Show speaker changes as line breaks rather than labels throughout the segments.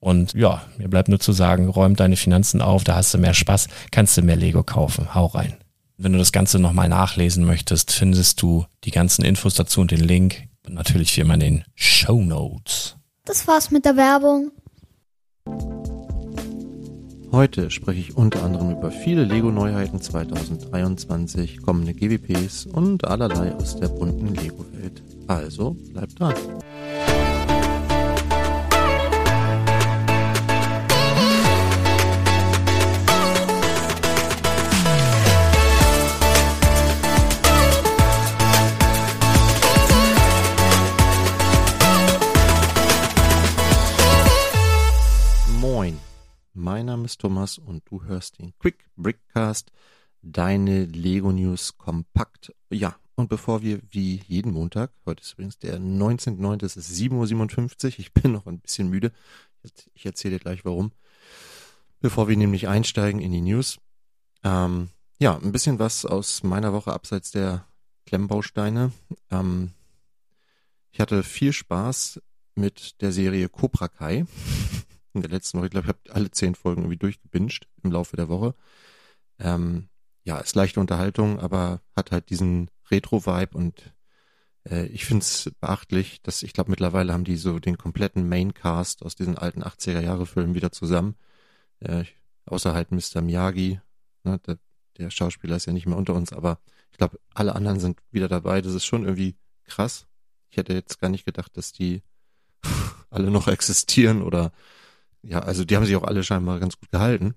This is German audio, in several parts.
Und ja, mir bleibt nur zu sagen, räum deine Finanzen auf, da hast du mehr Spaß, kannst du mehr Lego kaufen. Hau rein. Wenn du das Ganze nochmal nachlesen möchtest, findest du die ganzen Infos dazu und den Link. Und natürlich wie immer in den Show Notes.
Das war's mit der Werbung.
Heute spreche ich unter anderem über viele Lego-Neuheiten 2023, kommende GWPs und allerlei aus der bunten Lego-Welt. Also bleibt dran. Ist Thomas und du hörst den Quick Brickcast, deine Lego News kompakt. Ja, und bevor wir wie jeden Montag, heute ist übrigens der 19.09., es ist 7.57 Uhr, ich bin noch ein bisschen müde, ich erzähle dir gleich warum. Bevor wir nämlich einsteigen in die News, ähm, ja, ein bisschen was aus meiner Woche abseits der Klemmbausteine. Ähm, ich hatte viel Spaß mit der Serie Cobra Kai in der letzten Woche. Ich glaube, ich habe alle zehn Folgen irgendwie durchgebinged im Laufe der Woche. Ähm, ja, ist leichte Unterhaltung, aber hat halt diesen Retro-Vibe und äh, ich finde es beachtlich, dass ich glaube, mittlerweile haben die so den kompletten Maincast aus diesen alten 80er-Jahre-Filmen wieder zusammen. Äh, außer halt Mr. Miyagi, ne, der, der Schauspieler ist ja nicht mehr unter uns, aber ich glaube, alle anderen sind wieder dabei. Das ist schon irgendwie krass. Ich hätte jetzt gar nicht gedacht, dass die alle noch existieren oder ja, also die haben sich auch alle scheinbar ganz gut gehalten.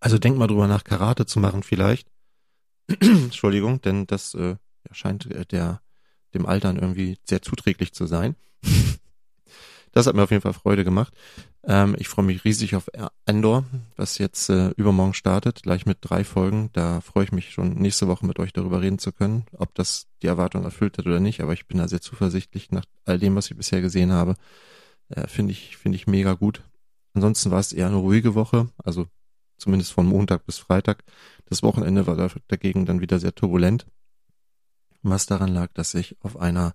Also denk mal drüber nach, Karate zu machen vielleicht. Entschuldigung, denn das äh, scheint äh, der dem Altern irgendwie sehr zuträglich zu sein. das hat mir auf jeden Fall Freude gemacht. Ähm, ich freue mich riesig auf Endor, was jetzt äh, übermorgen startet, gleich mit drei Folgen. Da freue ich mich schon nächste Woche mit euch darüber reden zu können, ob das die Erwartung erfüllt hat oder nicht. Aber ich bin da sehr zuversichtlich nach all dem, was ich bisher gesehen habe. Äh, finde ich, finde ich mega gut. Ansonsten war es eher eine ruhige Woche, also zumindest von Montag bis Freitag. Das Wochenende war dagegen dann wieder sehr turbulent, was daran lag, dass ich auf einer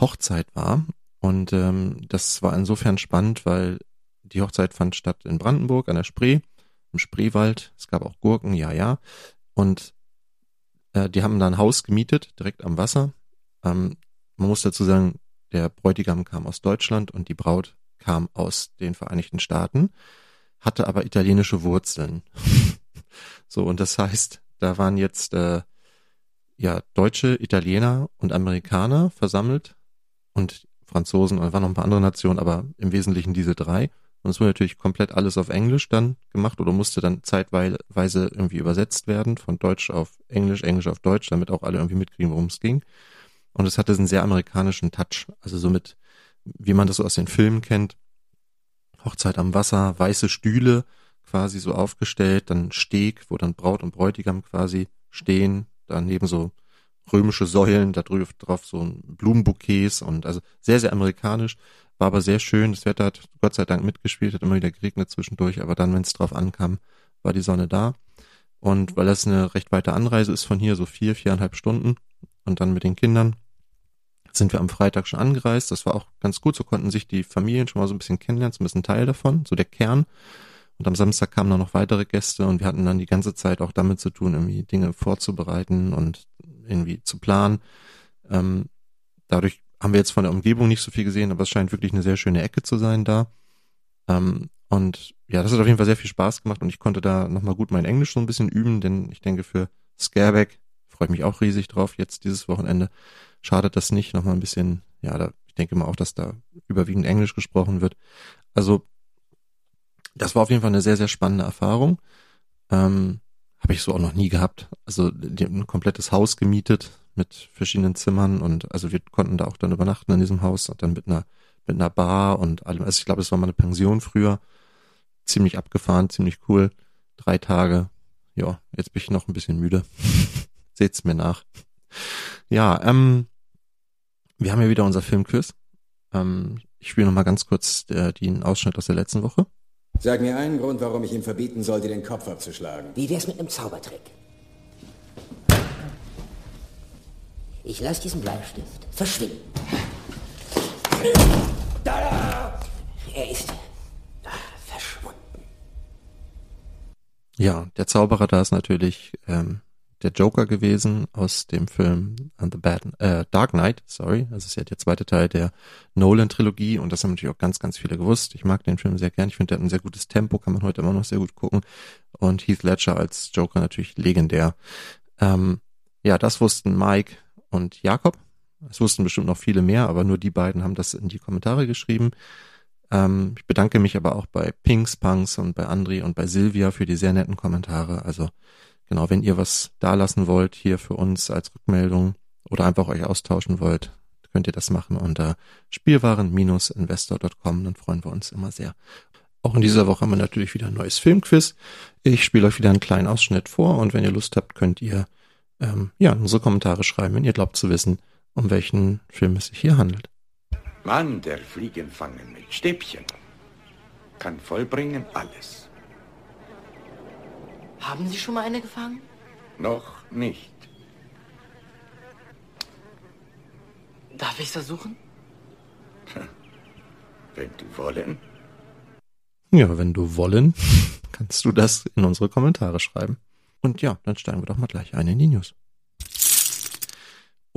Hochzeit war. Und ähm, das war insofern spannend, weil die Hochzeit fand statt in Brandenburg an der Spree, im Spreewald. Es gab auch Gurken, ja, ja. Und äh, die haben da ein Haus gemietet, direkt am Wasser. Ähm, man muss dazu sagen, der Bräutigam kam aus Deutschland und die Braut kam aus den Vereinigten Staaten, hatte aber italienische Wurzeln. so, und das heißt, da waren jetzt äh, ja Deutsche, Italiener und Amerikaner versammelt und Franzosen und waren noch ein paar andere Nationen, aber im Wesentlichen diese drei. Und es wurde natürlich komplett alles auf Englisch dann gemacht oder musste dann zeitweise irgendwie übersetzt werden, von Deutsch auf Englisch, Englisch auf Deutsch, damit auch alle irgendwie mitkriegen, worum es ging. Und es hatte einen sehr amerikanischen Touch, also so mit, wie man das so aus den Filmen kennt. Hochzeit am Wasser, weiße Stühle quasi so aufgestellt, dann Steg, wo dann Braut und Bräutigam quasi stehen, daneben so römische Säulen, da drauf so Blumenbouquets und also sehr, sehr amerikanisch, war aber sehr schön. Das Wetter hat Gott sei Dank mitgespielt, hat immer wieder geregnet zwischendurch, aber dann, wenn es drauf ankam, war die Sonne da. Und weil das eine recht weite Anreise ist von hier, so vier, viereinhalb Stunden und dann mit den Kindern, sind wir am Freitag schon angereist. Das war auch ganz gut. So konnten sich die Familien schon mal so ein bisschen kennenlernen, so ein bisschen Teil davon, so der Kern. Und am Samstag kamen dann noch weitere Gäste und wir hatten dann die ganze Zeit auch damit zu tun, irgendwie Dinge vorzubereiten und irgendwie zu planen. Ähm, dadurch haben wir jetzt von der Umgebung nicht so viel gesehen, aber es scheint wirklich eine sehr schöne Ecke zu sein da. Ähm, und ja, das hat auf jeden Fall sehr viel Spaß gemacht und ich konnte da nochmal gut mein Englisch so ein bisschen üben, denn ich denke für Scareback freue ich mich auch riesig drauf jetzt dieses Wochenende. Schadet das nicht, nochmal ein bisschen, ja, da, ich denke mal auch, dass da überwiegend Englisch gesprochen wird. Also, das war auf jeden Fall eine sehr, sehr spannende Erfahrung. Ähm, Habe ich so auch noch nie gehabt. Also, ein komplettes Haus gemietet mit verschiedenen Zimmern und also wir konnten da auch dann übernachten in diesem Haus und dann mit einer mit einer Bar und allem. Also ich glaube, es war mal eine Pension früher. Ziemlich abgefahren, ziemlich cool. Drei Tage. Ja, jetzt bin ich noch ein bisschen müde. Seht's mir nach. Ja, ähm, wir haben ja wieder unser Filmquiz. Ähm, ich spiele noch mal ganz kurz äh, den Ausschnitt aus der letzten Woche.
Sag mir einen Grund, warum ich ihm verbieten soll, dir den Kopf abzuschlagen.
Wie wär's mit einem Zaubertrick? Ich lasse diesen Bleistift verschwinden. Er ist verschwunden.
Ja, der Zauberer da ist natürlich ähm, der Joker gewesen aus dem Film The Bad, äh, Dark Knight, sorry. Das ist ja der zweite Teil der Nolan-Trilogie und das haben natürlich auch ganz, ganz viele gewusst. Ich mag den Film sehr gern. Ich finde, der hat ein sehr gutes Tempo, kann man heute immer noch sehr gut gucken. Und Heath Ledger als Joker natürlich legendär. Ähm, ja, das wussten Mike, und Jakob. Es wussten bestimmt noch viele mehr, aber nur die beiden haben das in die Kommentare geschrieben. Ähm, ich bedanke mich aber auch bei Pinks, Punks und bei Andri und bei Silvia für die sehr netten Kommentare. Also genau, wenn ihr was da lassen wollt hier für uns als Rückmeldung oder einfach euch austauschen wollt, könnt ihr das machen unter spielwaren-investor.com, dann freuen wir uns immer sehr. Auch in dieser Woche haben wir natürlich wieder ein neues Filmquiz. Ich spiele euch wieder einen kleinen Ausschnitt vor und wenn ihr Lust habt, könnt ihr ähm, ja, unsere Kommentare schreiben, wenn ihr glaubt zu wissen, um welchen Film es sich hier handelt.
Mann, der Fliegen fangen mit Stäbchen kann vollbringen alles.
Haben Sie schon mal eine gefangen?
Noch nicht.
Darf ich versuchen?
Wenn du wollen.
Ja, wenn du wollen, kannst du das in unsere Kommentare schreiben. Und ja, dann steigen wir doch mal gleich ein in die News.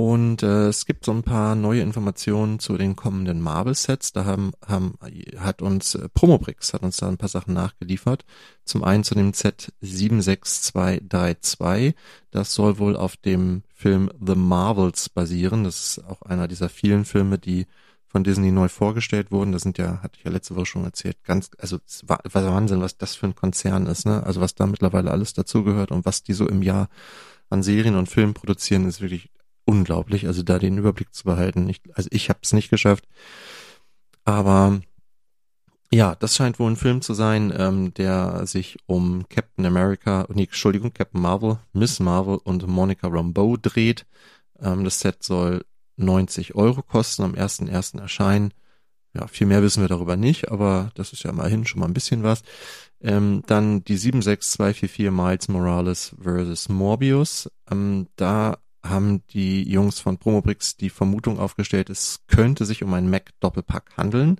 Und äh, es gibt so ein paar neue Informationen zu den kommenden Marvel-Sets. Da haben, haben, hat uns äh, Promobrix hat uns da ein paar Sachen nachgeliefert. Zum einen zu dem Set 76232. Das soll wohl auf dem Film The Marvels basieren. Das ist auch einer dieser vielen Filme, die von Disney neu vorgestellt wurden. Das sind ja, hatte ich ja letzte Woche schon erzählt, ganz, also war Wahnsinn, was das für ein Konzern ist, ne? Also was da mittlerweile alles dazugehört und was die so im Jahr an Serien und Filmen produzieren, ist wirklich unglaublich. Also da den Überblick zu behalten. Ich, also ich habe es nicht geschafft. Aber Ja, das scheint wohl ein Film zu sein, ähm, der sich um Captain America, nee, Entschuldigung, Captain Marvel, Miss Marvel und Monica Rambeau dreht. Ähm, das Set soll 90 Euro kosten, am 1.1. erscheinen. Ja, viel mehr wissen wir darüber nicht, aber das ist ja immerhin schon mal ein bisschen was. Ähm, dann die 76244 Miles Morales versus Morbius. Ähm, da haben die Jungs von Promobrix die Vermutung aufgestellt, es könnte sich um einen Mac-Doppelpack handeln.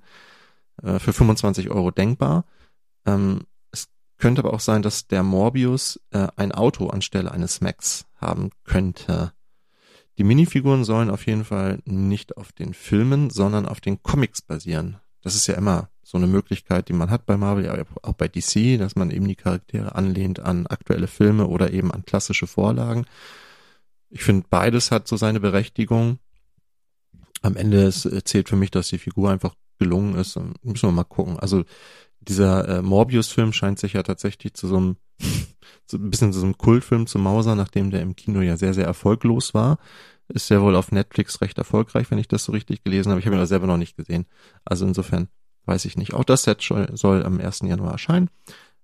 Äh, für 25 Euro denkbar. Ähm, es könnte aber auch sein, dass der Morbius äh, ein Auto anstelle eines Macs haben könnte. Die Minifiguren sollen auf jeden Fall nicht auf den Filmen, sondern auf den Comics basieren. Das ist ja immer so eine Möglichkeit, die man hat bei Marvel, auch bei DC, dass man eben die Charaktere anlehnt an aktuelle Filme oder eben an klassische Vorlagen. Ich finde, beides hat so seine Berechtigung. Am Ende zählt für mich, dass die Figur einfach gelungen ist. Müssen wir mal gucken. Also dieser äh, Morbius-Film scheint sich ja tatsächlich zu so einem, so ein bisschen zu so einem Kultfilm zu Mauser, nachdem der im Kino ja sehr, sehr erfolglos war. Ist ja wohl auf Netflix recht erfolgreich, wenn ich das so richtig gelesen habe. Ich habe ihn aber selber noch nicht gesehen. Also insofern weiß ich nicht. Auch das Set soll am 1. Januar erscheinen.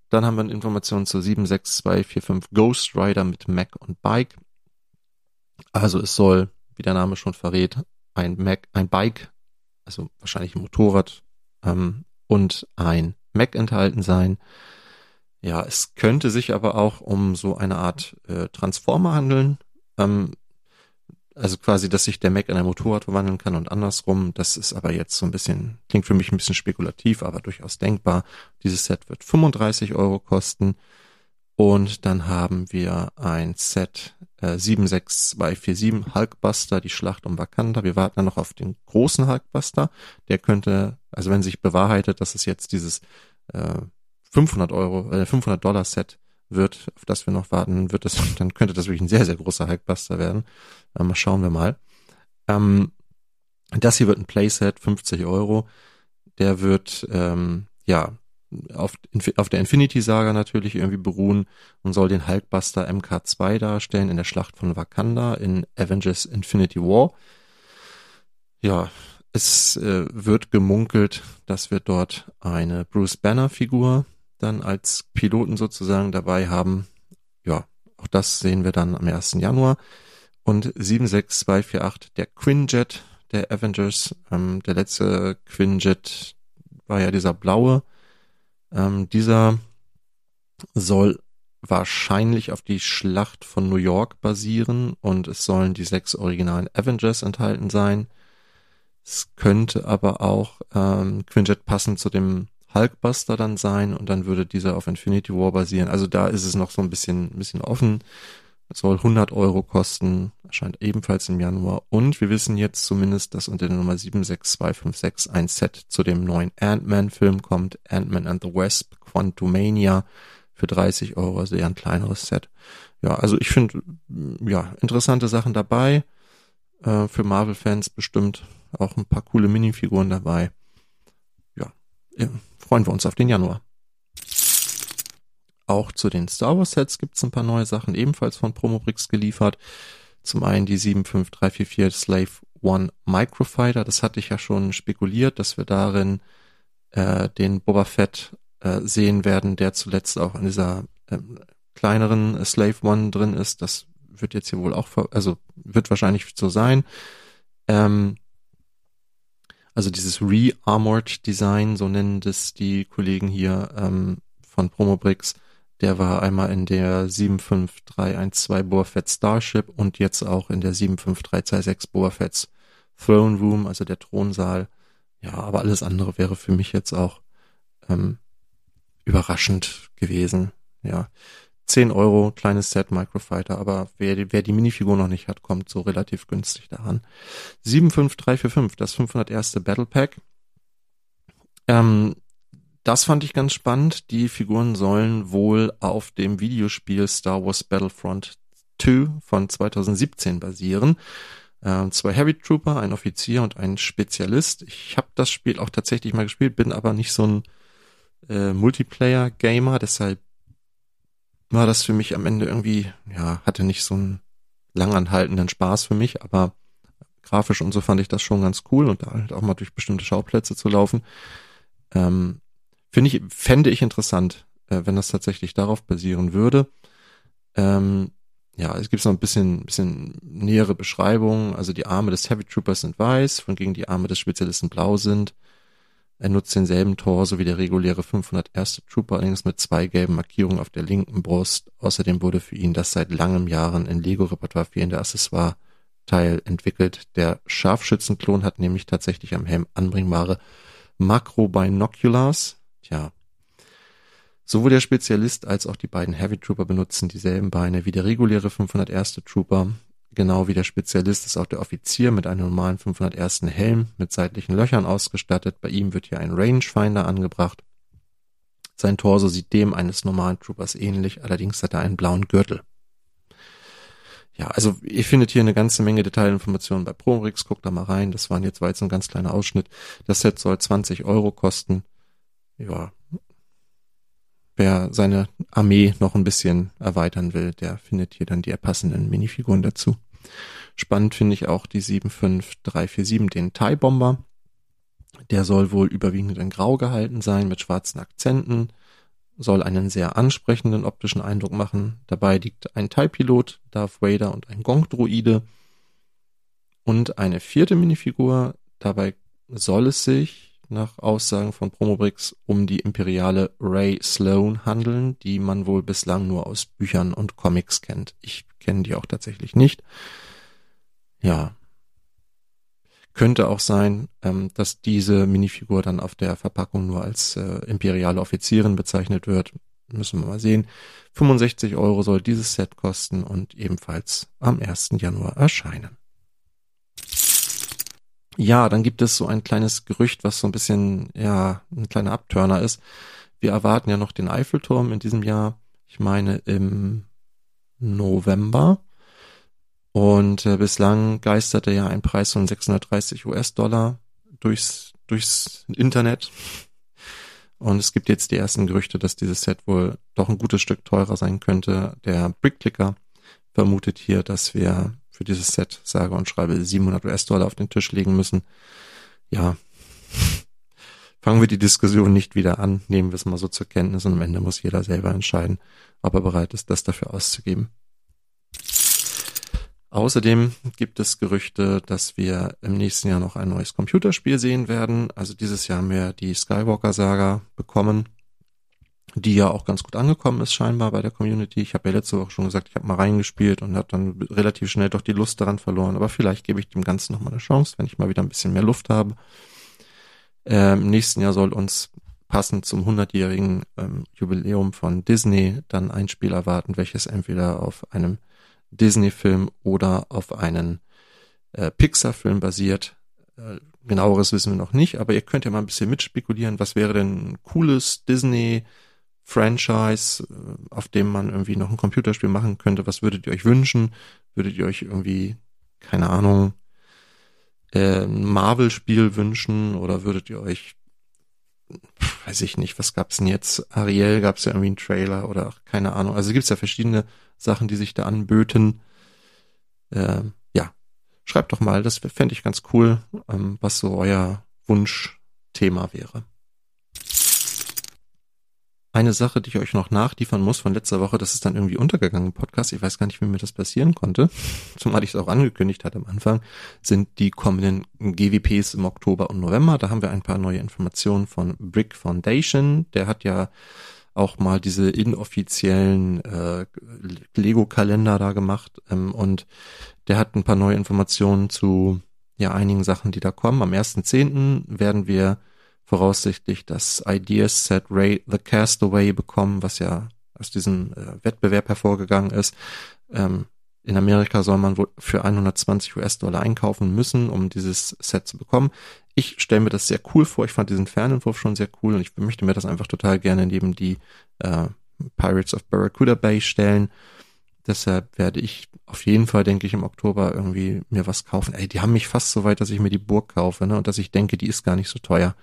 Dann haben wir eine Information zu 76245 Ghost Rider mit Mac und Bike. Also es soll, wie der Name schon verrät, ein Mac, ein Bike also wahrscheinlich ein Motorrad ähm, und ein Mac enthalten sein. Ja, es könnte sich aber auch um so eine Art äh, Transformer handeln. Ähm, also quasi, dass sich der Mac in ein Motorrad verwandeln kann und andersrum. Das ist aber jetzt so ein bisschen, klingt für mich ein bisschen spekulativ, aber durchaus denkbar. Dieses Set wird 35 Euro kosten. Und dann haben wir ein Set äh, 76247 Hulkbuster, die Schlacht um Wakanda. Wir warten dann noch auf den großen Hulkbuster. Der könnte, also wenn sich bewahrheitet, dass es jetzt dieses äh, 500 Euro, äh, 500 Dollar Set wird, auf das wir noch warten, wird es, dann könnte das wirklich ein sehr, sehr großer Hulkbuster werden. Äh, mal schauen wir mal. Ähm, das hier wird ein Playset, 50 Euro. Der wird, ähm, ja, auf, auf der Infinity Saga natürlich irgendwie beruhen und soll den Hulkbuster MK2 darstellen in der Schlacht von Wakanda in Avengers Infinity War. Ja, es äh, wird gemunkelt, dass wir dort eine Bruce Banner Figur dann als Piloten sozusagen dabei haben. Ja, auch das sehen wir dann am 1. Januar. Und 76248, der Quinjet der Avengers, ähm, der letzte Quinjet war ja dieser blaue, ähm, dieser soll wahrscheinlich auf die Schlacht von New York basieren und es sollen die sechs originalen Avengers enthalten sein. Es könnte aber auch ähm, Quinjet passend zu dem Hulkbuster dann sein und dann würde dieser auf Infinity War basieren. Also da ist es noch so ein bisschen, ein bisschen offen. Es soll 100 Euro kosten, erscheint ebenfalls im Januar. Und wir wissen jetzt zumindest, dass unter der Nummer 76256 ein Set zu dem neuen Ant-Man-Film kommt. Ant-Man and the Wasp, Quantumania für 30 Euro, also eher ein kleineres Set. Ja, also ich finde, ja, interessante Sachen dabei. Äh, für Marvel-Fans bestimmt auch ein paar coole Minifiguren dabei. Ja, ja, freuen wir uns auf den Januar. Auch zu den Star Wars Sets gibt es ein paar neue Sachen, ebenfalls von Promobrix geliefert. Zum einen die 75344 Slave One Microfighter. Das hatte ich ja schon spekuliert, dass wir darin äh, den Boba Fett äh, sehen werden, der zuletzt auch in dieser äh, kleineren Slave One drin ist. Das wird jetzt hier wohl auch, also wird wahrscheinlich so sein. Ähm, also dieses Re-Armored Design, so nennen das die Kollegen hier ähm, von Promobrix, der war einmal in der 75312 Boba Fett Starship und jetzt auch in der 75326 Boba Fett's Throne Room, also der Thronsaal. Ja, aber alles andere wäre für mich jetzt auch ähm, überraschend gewesen. Ja, 10 Euro, kleines Set Microfighter, aber wer, wer die Minifigur noch nicht hat, kommt so relativ günstig daran. 75345, das 501. Battle Pack. Ähm, das fand ich ganz spannend. Die Figuren sollen wohl auf dem Videospiel Star Wars Battlefront 2 von 2017 basieren. Äh, zwei Heavy Trooper, ein Offizier und ein Spezialist. Ich habe das Spiel auch tatsächlich mal gespielt, bin aber nicht so ein äh, Multiplayer-Gamer, deshalb war das für mich am Ende irgendwie, ja, hatte nicht so einen langanhaltenden Spaß für mich, aber grafisch und so fand ich das schon ganz cool und da halt auch mal durch bestimmte Schauplätze zu laufen. Ähm, Finde ich, fände ich interessant, äh, wenn das tatsächlich darauf basieren würde. Ähm, ja, es gibt noch ein bisschen, bisschen nähere Beschreibungen. Also die Arme des Heavy Troopers sind weiß, von gegen die Arme des Spezialisten blau sind. Er nutzt denselben Torso wie der reguläre 501. Trooper, allerdings mit zwei gelben Markierungen auf der linken Brust. Außerdem wurde für ihn das seit langem Jahren in Lego-Repertoire fehlende Accessoire-Teil entwickelt. Der Scharfschützenklon hat nämlich tatsächlich am Helm anbringbare Makro-Binoculars. Tja. Sowohl der Spezialist als auch die beiden Heavy Trooper benutzen dieselben Beine wie der reguläre 501. Trooper. Genau wie der Spezialist ist auch der Offizier mit einem normalen 501. Helm mit seitlichen Löchern ausgestattet. Bei ihm wird hier ein Rangefinder angebracht. Sein Torso sieht dem eines normalen Troopers ähnlich, allerdings hat er einen blauen Gürtel. Ja, also ihr findet hier eine ganze Menge Detailinformationen bei Promrix, guckt da mal rein. Das waren jetzt, war jetzt ein ganz kleiner Ausschnitt. Das Set soll 20 Euro kosten. Ja. Wer seine Armee noch ein bisschen erweitern will, der findet hier dann die passenden Minifiguren dazu. Spannend finde ich auch die 75347, den TIE Bomber. Der soll wohl überwiegend in Grau gehalten sein mit schwarzen Akzenten, soll einen sehr ansprechenden optischen Eindruck machen. Dabei liegt ein TIE-Pilot, Darth Vader und ein Gong-Droide. Und eine vierte Minifigur. Dabei soll es sich nach Aussagen von Promobrix um die imperiale Ray Sloan handeln, die man wohl bislang nur aus Büchern und Comics kennt. Ich kenne die auch tatsächlich nicht. Ja. Könnte auch sein, ähm, dass diese Minifigur dann auf der Verpackung nur als äh, imperiale Offizierin bezeichnet wird. Müssen wir mal sehen. 65 Euro soll dieses Set kosten und ebenfalls am 1. Januar erscheinen. Ja, dann gibt es so ein kleines Gerücht, was so ein bisschen, ja, ein kleiner Abturner ist. Wir erwarten ja noch den Eiffelturm in diesem Jahr. Ich meine im November. Und äh, bislang geisterte ja ein Preis von 630 US-Dollar durchs, durchs Internet. Und es gibt jetzt die ersten Gerüchte, dass dieses Set wohl doch ein gutes Stück teurer sein könnte. Der Brickclicker vermutet hier, dass wir für dieses Set sage und schreibe 700 US-Dollar auf den Tisch legen müssen. Ja, fangen wir die Diskussion nicht wieder an, nehmen wir es mal so zur Kenntnis und am Ende muss jeder selber entscheiden, ob er bereit ist, das dafür auszugeben. Außerdem gibt es Gerüchte, dass wir im nächsten Jahr noch ein neues Computerspiel sehen werden. Also dieses Jahr haben wir die Skywalker Saga bekommen, die ja auch ganz gut angekommen ist scheinbar bei der Community. Ich habe ja letzte Woche schon gesagt, ich habe mal reingespielt und habe dann relativ schnell doch die Lust daran verloren. Aber vielleicht gebe ich dem Ganzen noch mal eine Chance, wenn ich mal wieder ein bisschen mehr Luft habe. Ähm, Im nächsten Jahr soll uns passend zum 100-jährigen ähm, Jubiläum von Disney dann ein Spiel erwarten, welches entweder auf einem Disney-Film oder auf einen äh, Pixar-Film basiert. Äh, genaueres wissen wir noch nicht, aber ihr könnt ja mal ein bisschen mitspekulieren, was wäre denn ein cooles Disney-Franchise, äh, auf dem man irgendwie noch ein Computerspiel machen könnte. Was würdet ihr euch wünschen? Würdet ihr euch irgendwie, keine Ahnung, äh, ein Marvel-Spiel wünschen oder würdet ihr euch weiß ich nicht, was gab's denn jetzt? Ariel gab's ja irgendwie einen Trailer oder keine Ahnung. Also gibt's ja verschiedene Sachen, die sich da anböten. Ähm, ja, schreibt doch mal, das fände ich ganz cool, ähm, was so euer Wunschthema wäre. Eine Sache, die ich euch noch nachliefern muss von letzter Woche, das ist dann irgendwie untergegangen im Podcast. Ich weiß gar nicht, wie mir das passieren konnte. Zumal ich es auch angekündigt hatte am Anfang, sind die kommenden GWPs im Oktober und November. Da haben wir ein paar neue Informationen von Brick Foundation. Der hat ja auch mal diese inoffiziellen äh, Lego-Kalender da gemacht ähm, und der hat ein paar neue Informationen zu ja einigen Sachen, die da kommen. Am 1.10. werden wir voraussichtlich das Ideas Set Ray the Castaway bekommen, was ja aus diesem äh, Wettbewerb hervorgegangen ist. Ähm, in Amerika soll man wohl für 120 US-Dollar einkaufen müssen, um dieses Set zu bekommen. Ich stelle mir das sehr cool vor. Ich fand diesen Fernentwurf schon sehr cool und ich möchte mir das einfach total gerne neben die äh, Pirates of Barracuda Bay stellen. Deshalb werde ich auf jeden Fall, denke ich, im Oktober irgendwie mir was kaufen. Ey, die haben mich fast so weit, dass ich mir die Burg kaufe, ne? Und dass ich denke, die ist gar nicht so teuer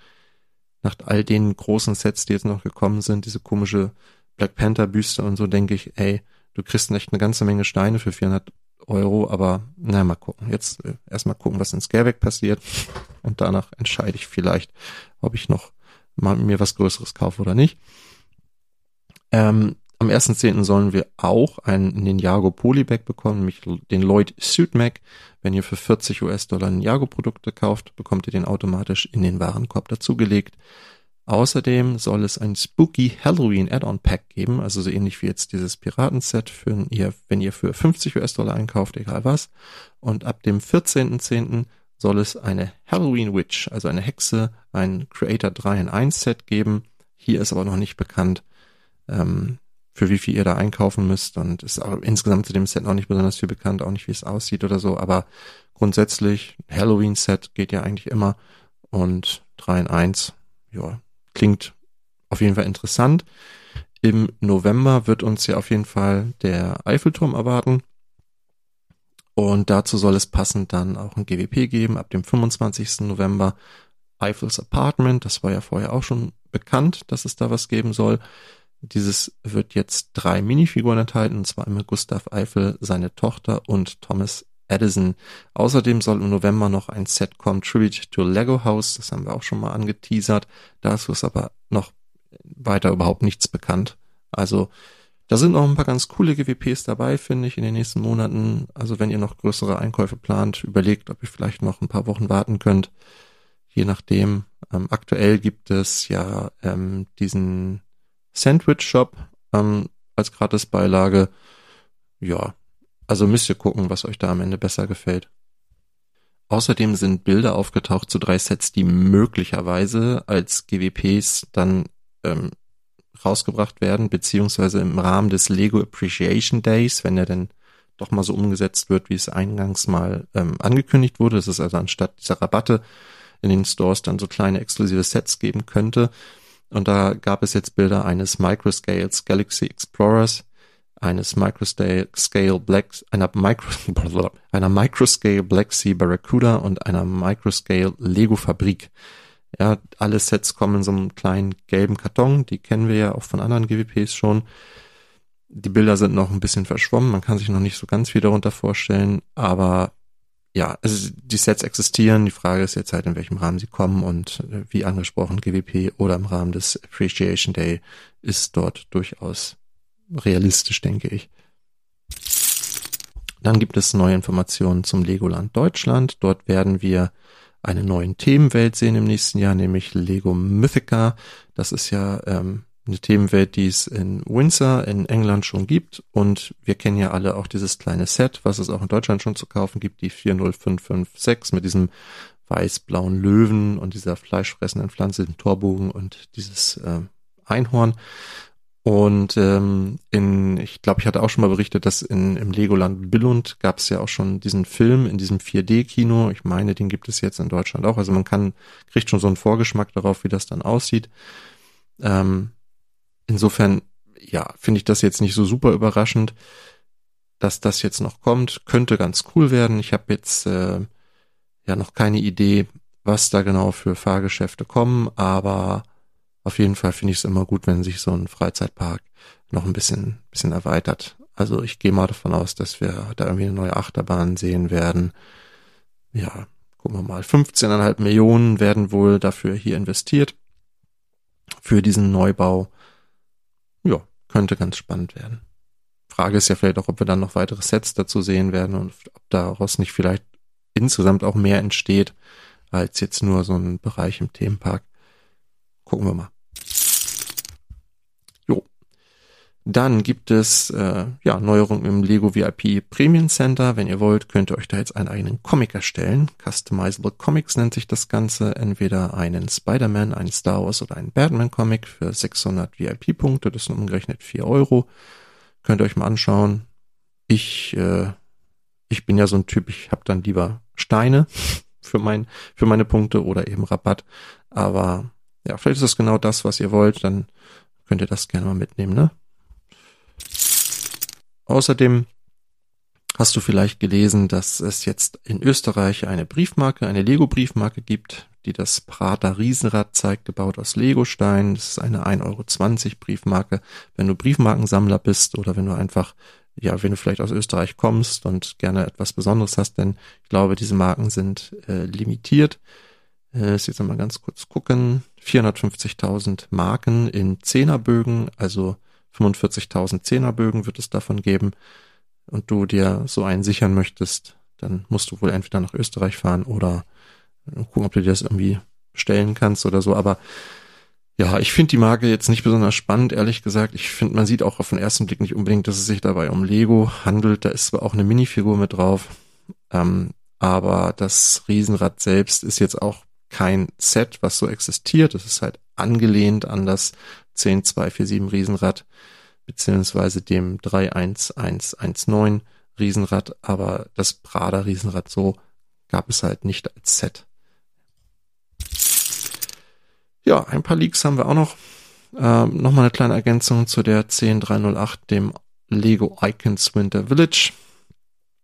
nach all den großen Sets, die jetzt noch gekommen sind, diese komische Black Panther Büste und so, denke ich, ey, du kriegst echt eine ganze Menge Steine für 400 Euro, aber na mal gucken. Jetzt äh, erstmal gucken, was in Scareback passiert und danach entscheide ich vielleicht, ob ich noch mal mir was Größeres kaufe oder nicht. Ähm, am 1.10. sollen wir auch einen Ninjago Polybag bekommen, nämlich den Lloyd Suit Mac. Wenn ihr für 40 US-Dollar Ninjago-Produkte kauft, bekommt ihr den automatisch in den Warenkorb dazugelegt. Außerdem soll es ein Spooky Halloween Add-on Pack geben, also so ähnlich wie jetzt dieses Piratenset, für wenn ihr für 50 US-Dollar einkauft, egal was. Und ab dem 14.10. soll es eine Halloween Witch, also eine Hexe, ein Creator 3 in 1 Set geben. Hier ist aber noch nicht bekannt, ähm, für wie viel ihr da einkaufen müsst und ist auch insgesamt zu dem Set noch nicht besonders viel bekannt, auch nicht wie es aussieht oder so, aber grundsätzlich Halloween Set geht ja eigentlich immer und 3 in 1, ja, klingt auf jeden Fall interessant. Im November wird uns ja auf jeden Fall der Eiffelturm erwarten. Und dazu soll es passend dann auch ein GWP geben ab dem 25. November. Eiffels Apartment, das war ja vorher auch schon bekannt, dass es da was geben soll. Dieses wird jetzt drei Minifiguren enthalten, und zwar einmal Gustav Eiffel, seine Tochter und Thomas Edison. Außerdem soll im November noch ein Set kommen, Tribute to Lego House, das haben wir auch schon mal angeteasert. Dazu ist aber noch weiter überhaupt nichts bekannt. Also da sind noch ein paar ganz coole GWPs dabei, finde ich, in den nächsten Monaten. Also wenn ihr noch größere Einkäufe plant, überlegt, ob ihr vielleicht noch ein paar Wochen warten könnt. Je nachdem. Ähm, aktuell gibt es ja ähm, diesen Sandwich Shop ähm, als Gratisbeilage. Ja, also müsst ihr gucken, was euch da am Ende besser gefällt. Außerdem sind Bilder aufgetaucht zu drei Sets, die möglicherweise als GWPs dann ähm, rausgebracht werden, beziehungsweise im Rahmen des Lego Appreciation Days, wenn er denn doch mal so umgesetzt wird, wie es eingangs mal ähm, angekündigt wurde. Das ist also anstatt dieser Rabatte in den Stores dann so kleine exklusive Sets geben könnte. Und da gab es jetzt Bilder eines Microscales Galaxy Explorers, eines Microscale Black, einer Micro, einer Microscale Black Sea Barracuda und einer Microscale Lego Fabrik. Ja, alle Sets kommen in so einem kleinen gelben Karton, die kennen wir ja auch von anderen GWPs schon. Die Bilder sind noch ein bisschen verschwommen, man kann sich noch nicht so ganz viel darunter vorstellen, aber ja, also die Sets existieren. Die Frage ist jetzt halt, in welchem Rahmen sie kommen und äh, wie angesprochen, GWP oder im Rahmen des Appreciation Day ist dort durchaus realistisch, denke ich. Dann gibt es neue Informationen zum Legoland Deutschland. Dort werden wir eine neue Themenwelt sehen im nächsten Jahr, nämlich Lego Mythica. Das ist ja ähm, eine Themenwelt, die es in Windsor in England schon gibt. Und wir kennen ja alle auch dieses kleine Set, was es auch in Deutschland schon zu kaufen gibt, die 40556 mit diesem weiß-blauen Löwen und dieser fleischfressenden Pflanze, dem Torbogen und dieses äh, Einhorn. Und ähm, in, ich glaube, ich hatte auch schon mal berichtet, dass in im Legoland Billund gab es ja auch schon diesen Film in diesem 4D-Kino. Ich meine, den gibt es jetzt in Deutschland auch. Also man kann, kriegt schon so einen Vorgeschmack darauf, wie das dann aussieht. Ähm, Insofern, ja, finde ich das jetzt nicht so super überraschend, dass das jetzt noch kommt. Könnte ganz cool werden. Ich habe jetzt äh, ja noch keine Idee, was da genau für Fahrgeschäfte kommen, aber auf jeden Fall finde ich es immer gut, wenn sich so ein Freizeitpark noch ein bisschen, bisschen erweitert. Also ich gehe mal davon aus, dass wir da irgendwie eine neue Achterbahn sehen werden. Ja, gucken wir mal. 15,5 Millionen werden wohl dafür hier investiert. Für diesen Neubau könnte ganz spannend werden. Frage ist ja vielleicht auch, ob wir dann noch weitere Sets dazu sehen werden und ob daraus nicht vielleicht insgesamt auch mehr entsteht, als jetzt nur so ein Bereich im Themenpark. Gucken wir mal. Dann gibt es äh, ja Neuerungen im Lego VIP Premium Center. Wenn ihr wollt, könnt ihr euch da jetzt einen eigenen Comic erstellen. Customizable Comics nennt sich das Ganze. Entweder einen Spider-Man, einen Star Wars oder einen Batman Comic für 600 VIP-Punkte. Das sind umgerechnet 4 Euro. Könnt ihr euch mal anschauen. Ich äh, ich bin ja so ein Typ. Ich habe dann lieber Steine für mein für meine Punkte oder eben Rabatt. Aber ja, vielleicht ist das genau das, was ihr wollt. Dann könnt ihr das gerne mal mitnehmen, ne? Außerdem hast du vielleicht gelesen, dass es jetzt in Österreich eine Briefmarke, eine Lego-Briefmarke gibt, die das Prater Riesenrad zeigt, gebaut aus Legostein. Das ist eine 1,20 Euro Briefmarke. Wenn du Briefmarkensammler bist oder wenn du einfach, ja, wenn du vielleicht aus Österreich kommst und gerne etwas Besonderes hast, denn ich glaube, diese Marken sind äh, limitiert. äh, jetzt mal ganz kurz gucken, 450.000 Marken in Zehnerbögen, also 45.000 Zehnerbögen wird es davon geben. Und du dir so einen sichern möchtest, dann musst du wohl entweder nach Österreich fahren oder gucken, ob du dir das irgendwie stellen kannst oder so. Aber ja, ich finde die Marke jetzt nicht besonders spannend, ehrlich gesagt. Ich finde, man sieht auch auf den ersten Blick nicht unbedingt, dass es sich dabei um Lego handelt. Da ist zwar auch eine Minifigur mit drauf, ähm, aber das Riesenrad selbst ist jetzt auch kein Set, was so existiert. Es ist halt angelehnt an das 10247 Riesenrad beziehungsweise dem 31119 Riesenrad, aber das Prada Riesenrad so gab es halt nicht als Set. Ja, ein paar Leaks haben wir auch noch. Ähm, Nochmal eine kleine Ergänzung zu der 10308, dem Lego Icons Winter Village.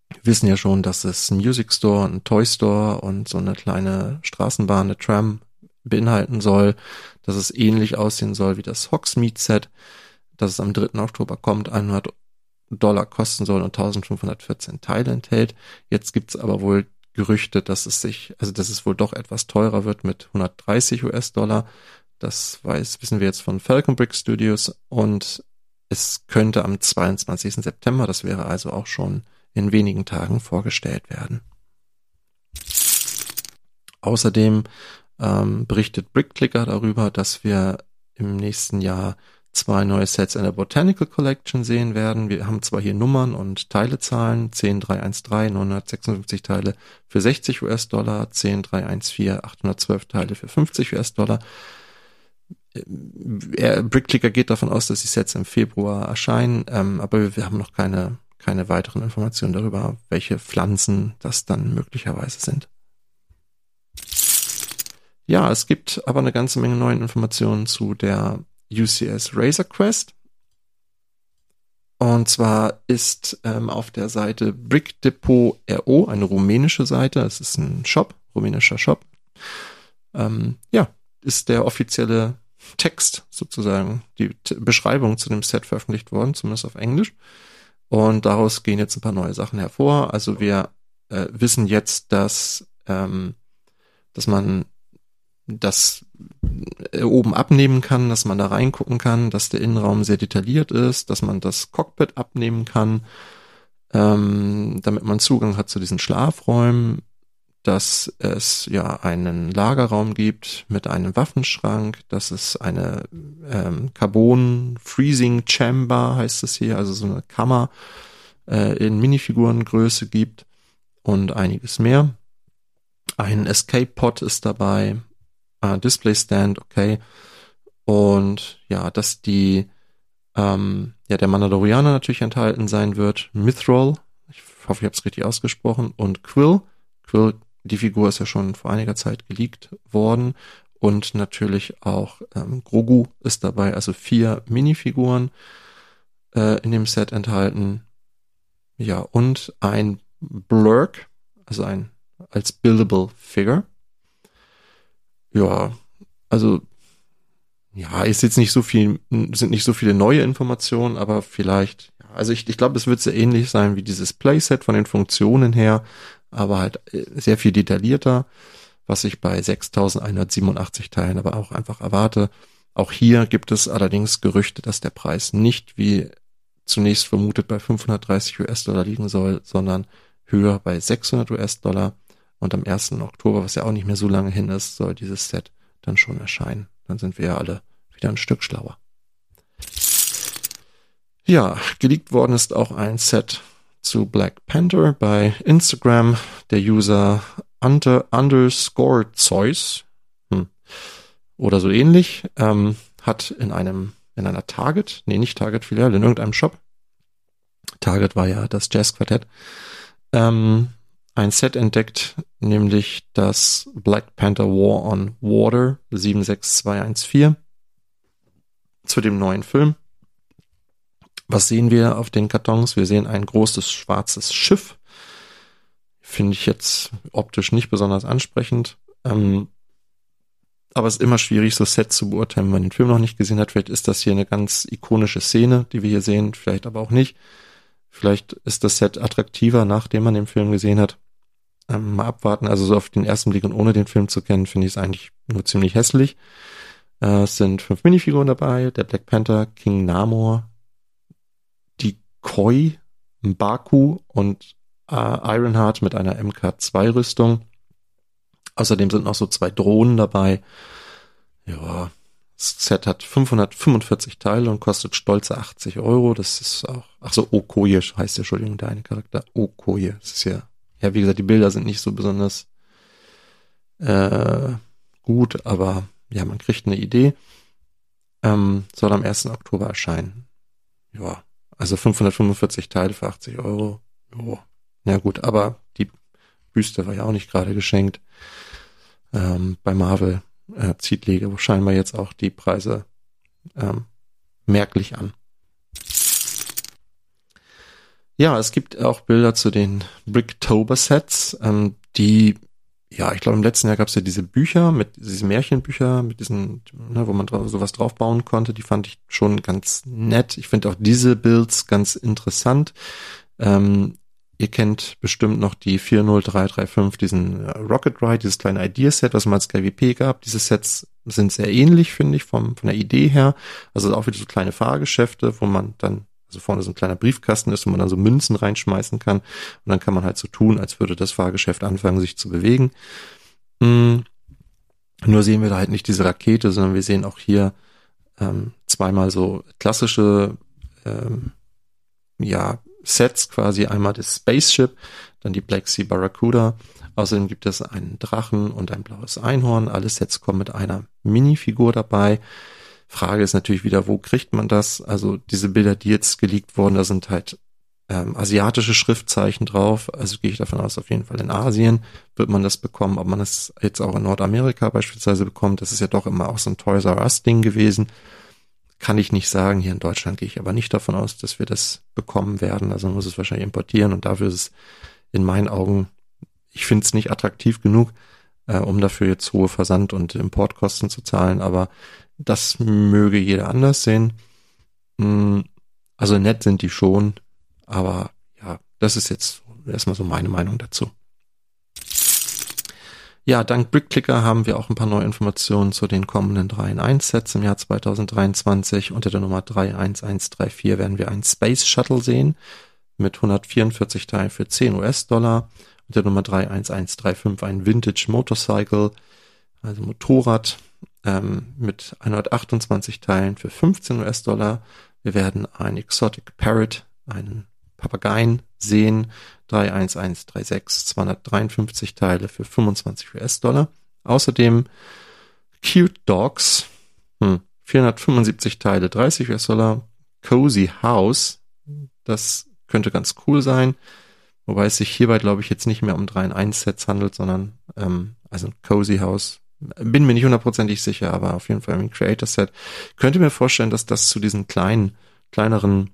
Wir wissen ja schon, dass es ein Music Store, ein Toy Store und so eine kleine Straßenbahn, eine Tram beinhalten soll, dass es ähnlich aussehen soll wie das Hogsmeade Set, dass es am 3. Oktober kommt, 100 Dollar kosten soll und 1514 Teile enthält. Jetzt gibt's aber wohl Gerüchte, dass es sich, also dass es wohl doch etwas teurer wird mit 130 US-Dollar. Das weiß, wissen wir jetzt von Falcon Brick Studios und es könnte am 22. September, das wäre also auch schon in wenigen Tagen vorgestellt werden. Außerdem ähm, berichtet BrickClicker darüber, dass wir im nächsten Jahr zwei neue Sets in der Botanical Collection sehen werden. Wir haben zwar hier Nummern und Teilezahlen, 10313, 956 Teile für 60 US-Dollar, 10314, 812 Teile für 50 US-Dollar. Äh, Brickclicker geht davon aus, dass die Sets im Februar erscheinen, ähm, aber wir haben noch keine keine weiteren Informationen darüber, welche Pflanzen das dann möglicherweise sind. Ja, es gibt aber eine ganze Menge neuen Informationen zu der UCS Razor Quest. Und zwar ist ähm, auf der Seite Brick Depot RO, eine rumänische Seite, es ist ein Shop, rumänischer Shop, ähm, ja, ist der offizielle Text sozusagen, die T Beschreibung zu dem Set veröffentlicht worden, zumindest auf Englisch. Und daraus gehen jetzt ein paar neue Sachen hervor. Also wir äh, wissen jetzt, dass, ähm, dass man das äh, oben abnehmen kann, dass man da reingucken kann, dass der Innenraum sehr detailliert ist, dass man das Cockpit abnehmen kann, ähm, damit man Zugang hat zu diesen Schlafräumen, dass es ja einen Lagerraum gibt mit einem Waffenschrank, dass es eine ähm, Carbon Freezing Chamber heißt es hier, also so eine Kammer äh, in Minifigurengröße gibt und einiges mehr. Ein Escape Pod ist dabei, äh, Display Stand, okay. Und ja, dass die ähm, ja der Mandalorianer natürlich enthalten sein wird, Mithril, ich hoffe, ich habe es richtig ausgesprochen, und Quill. Quill die Figur ist ja schon vor einiger Zeit geleakt worden. Und natürlich auch ähm, Grogu ist dabei, also vier Minifiguren äh, in dem Set enthalten. Ja, und ein Blurk, also ein als Buildable Figure. Ja, also ja, ist jetzt nicht so viel, sind nicht so viele neue Informationen, aber vielleicht, also ich, ich glaube, es wird sehr ähnlich sein wie dieses Playset von den Funktionen her aber halt äh, sehr viel detaillierter, was ich bei 6187 Teilen aber auch einfach erwarte. Auch hier gibt es allerdings Gerüchte, dass der Preis nicht wie zunächst vermutet bei 530 US-Dollar liegen soll, sondern höher bei 600 US-Dollar. Und am 1. Oktober, was ja auch nicht mehr so lange hin ist, soll dieses Set dann schon erscheinen. Dann sind wir ja alle wieder ein Stück schlauer. Ja, geleakt worden ist auch ein Set zu Black Panther bei Instagram. Der User under, underscore Zeus hm, oder so ähnlich ähm, hat in einem in einer Target, nee nicht Target Filiale, in irgendeinem Shop. Target war ja das Jazz Quartett. Ähm, ein Set entdeckt, nämlich das Black Panther War on Water 76214 zu dem neuen Film. Was sehen wir auf den Kartons? Wir sehen ein großes schwarzes Schiff. Finde ich jetzt optisch nicht besonders ansprechend. Ähm, aber es ist immer schwierig, so Sets zu beurteilen, wenn man den Film noch nicht gesehen hat. Vielleicht ist das hier eine ganz ikonische Szene, die wir hier sehen, vielleicht aber auch nicht. Vielleicht ist das Set attraktiver, nachdem man den Film gesehen hat. Ähm, mal abwarten. Also so auf den ersten Blick und ohne den Film zu kennen, finde ich es eigentlich nur ziemlich hässlich. Äh, es sind fünf Minifiguren dabei. Der Black Panther, King Namor, die Koi, Baku und äh, Ironheart mit einer MK2-Rüstung. Außerdem sind noch so zwei Drohnen dabei. Ja, Set hat 545 Teile und kostet stolze 80 Euro. Das ist auch, ach so, Okoye heißt der, Entschuldigung, der eine Charakter. Okoye. Das ist ja, ja, wie gesagt, die Bilder sind nicht so besonders äh, gut, aber ja, man kriegt eine Idee. Ähm, soll am 1. Oktober erscheinen. Ja, also 545 Teile für 80 Euro. Ja gut, aber die Büste war ja auch nicht gerade geschenkt. Ähm, bei Marvel äh, zieht Lego scheinbar jetzt auch die Preise ähm, merklich an. Ja, es gibt auch Bilder zu den Bricktober-Sets, ähm, die, ja, ich glaube im letzten Jahr gab es ja diese Bücher, mit diese Märchenbücher, mit diesen, ne, wo man drauf, sowas draufbauen konnte, die fand ich schon ganz nett. Ich finde auch diese Builds ganz interessant. Ähm, Ihr kennt bestimmt noch die 40335, diesen äh, Rocket Ride, dieses kleine Ideaset, was man als KWP gab. Diese Sets sind sehr ähnlich, finde ich, vom, von der Idee her. Also auch wieder so kleine Fahrgeschäfte, wo man dann, also vorne so ein kleiner Briefkasten ist, wo man dann so Münzen reinschmeißen kann. Und dann kann man halt so tun, als würde das Fahrgeschäft anfangen, sich zu bewegen. Hm. Nur sehen wir da halt nicht diese Rakete, sondern wir sehen auch hier ähm, zweimal so klassische ähm, ja, Sets quasi einmal das Spaceship, dann die Black Sea Barracuda. Außerdem gibt es einen Drachen und ein blaues Einhorn. Alle Sets kommen mit einer Minifigur dabei. Frage ist natürlich wieder, wo kriegt man das? Also diese Bilder, die jetzt geleakt wurden, da sind halt ähm, asiatische Schriftzeichen drauf. Also gehe ich davon aus, auf jeden Fall in Asien wird man das bekommen. Ob man es jetzt auch in Nordamerika beispielsweise bekommt, das ist ja doch immer auch so ein Toys R Us Ding gewesen. Kann ich nicht sagen. Hier in Deutschland gehe ich aber nicht davon aus, dass wir das bekommen werden. Also man muss es wahrscheinlich importieren und dafür ist es in meinen Augen, ich finde es nicht attraktiv genug, äh, um dafür jetzt hohe Versand- und Importkosten zu zahlen. Aber das möge jeder anders sehen. Mm, also nett sind die schon, aber ja, das ist jetzt erstmal so meine Meinung dazu. Ja, dank BrickClicker haben wir auch ein paar neue Informationen zu den kommenden 3 in 1 Sets im Jahr 2023. Unter der Nummer 31134 werden wir einen Space Shuttle sehen mit 144 Teilen für 10 US-Dollar. Unter der Nummer 31135 ein Vintage Motorcycle, also Motorrad ähm, mit 128 Teilen für 15 US-Dollar. Wir werden ein Exotic Parrot, einen Papageien sehen 31136, 253 Teile für 25 US-Dollar. Außerdem Cute Dogs, hm, 475 Teile, 30 US-Dollar. Cozy House, das könnte ganz cool sein. Wobei es sich hierbei, glaube ich, jetzt nicht mehr um 3 in 1 Sets handelt, sondern ähm, also Cozy House. Bin mir nicht hundertprozentig sicher, aber auf jeden Fall ein Creator Set. Könnte mir vorstellen, dass das zu diesen kleinen, kleineren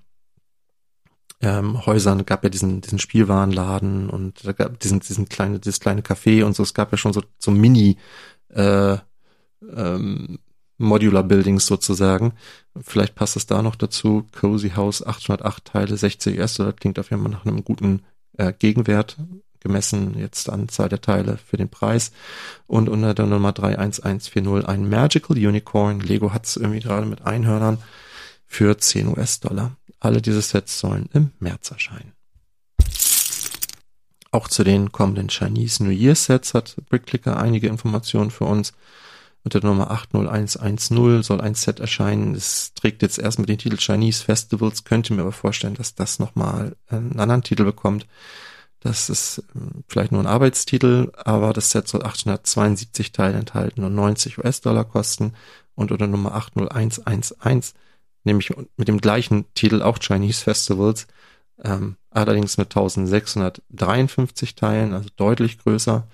ähm, Häusern, gab ja diesen, diesen Spielwarenladen und da gab diesen, diesen kleine, dieses kleine Café und so. Es gab ja schon so, so Mini äh, ähm, Modular Buildings sozusagen. Vielleicht passt es da noch dazu. Cozy House 808 Teile, 60 erste, das klingt auf jeden Fall nach einem guten äh, Gegenwert gemessen jetzt Anzahl der Teile für den Preis. Und unter der Nummer 31140 ein Magical Unicorn. Lego hat es irgendwie gerade mit Einhörnern für 10 US-Dollar. Alle diese Sets sollen im März erscheinen. Auch zu den kommenden Chinese New Year Sets hat BrickClicker einige Informationen für uns. Unter der Nummer 80110 soll ein Set erscheinen. Es trägt jetzt erstmal den Titel Chinese Festivals, könnte mir aber vorstellen, dass das nochmal einen anderen Titel bekommt. Das ist ähm, vielleicht nur ein Arbeitstitel, aber das Set soll 872 Teile enthalten und 90 US-Dollar kosten. Und unter Nummer 80111 nämlich mit dem gleichen Titel auch Chinese Festivals, ähm, allerdings mit 1653 Teilen, also deutlich größer,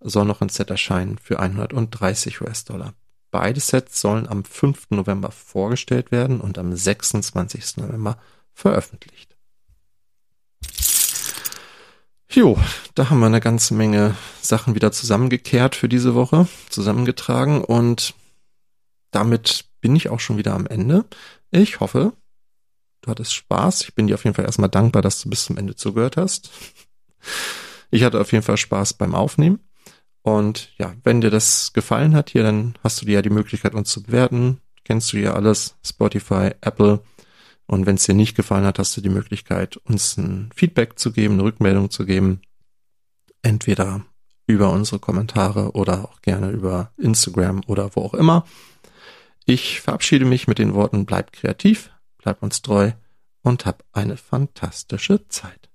soll noch ein Set erscheinen für 130 US-Dollar. Beide Sets sollen am 5. November vorgestellt werden und am 26. November veröffentlicht. Jo, da haben wir eine ganze Menge Sachen wieder zusammengekehrt für diese Woche, zusammengetragen und damit bin ich auch schon wieder am Ende. Ich hoffe, du hattest Spaß. Ich bin dir auf jeden Fall erstmal dankbar, dass du bis zum Ende zugehört hast. Ich hatte auf jeden Fall Spaß beim Aufnehmen. Und ja, wenn dir das gefallen hat hier, dann hast du dir ja die Möglichkeit, uns zu bewerten. Kennst du ja alles, Spotify, Apple. Und wenn es dir nicht gefallen hat, hast du die Möglichkeit, uns ein Feedback zu geben, eine Rückmeldung zu geben. Entweder über unsere Kommentare oder auch gerne über Instagram oder wo auch immer. Ich verabschiede mich mit den Worten, bleib kreativ, bleib uns treu und hab eine fantastische Zeit.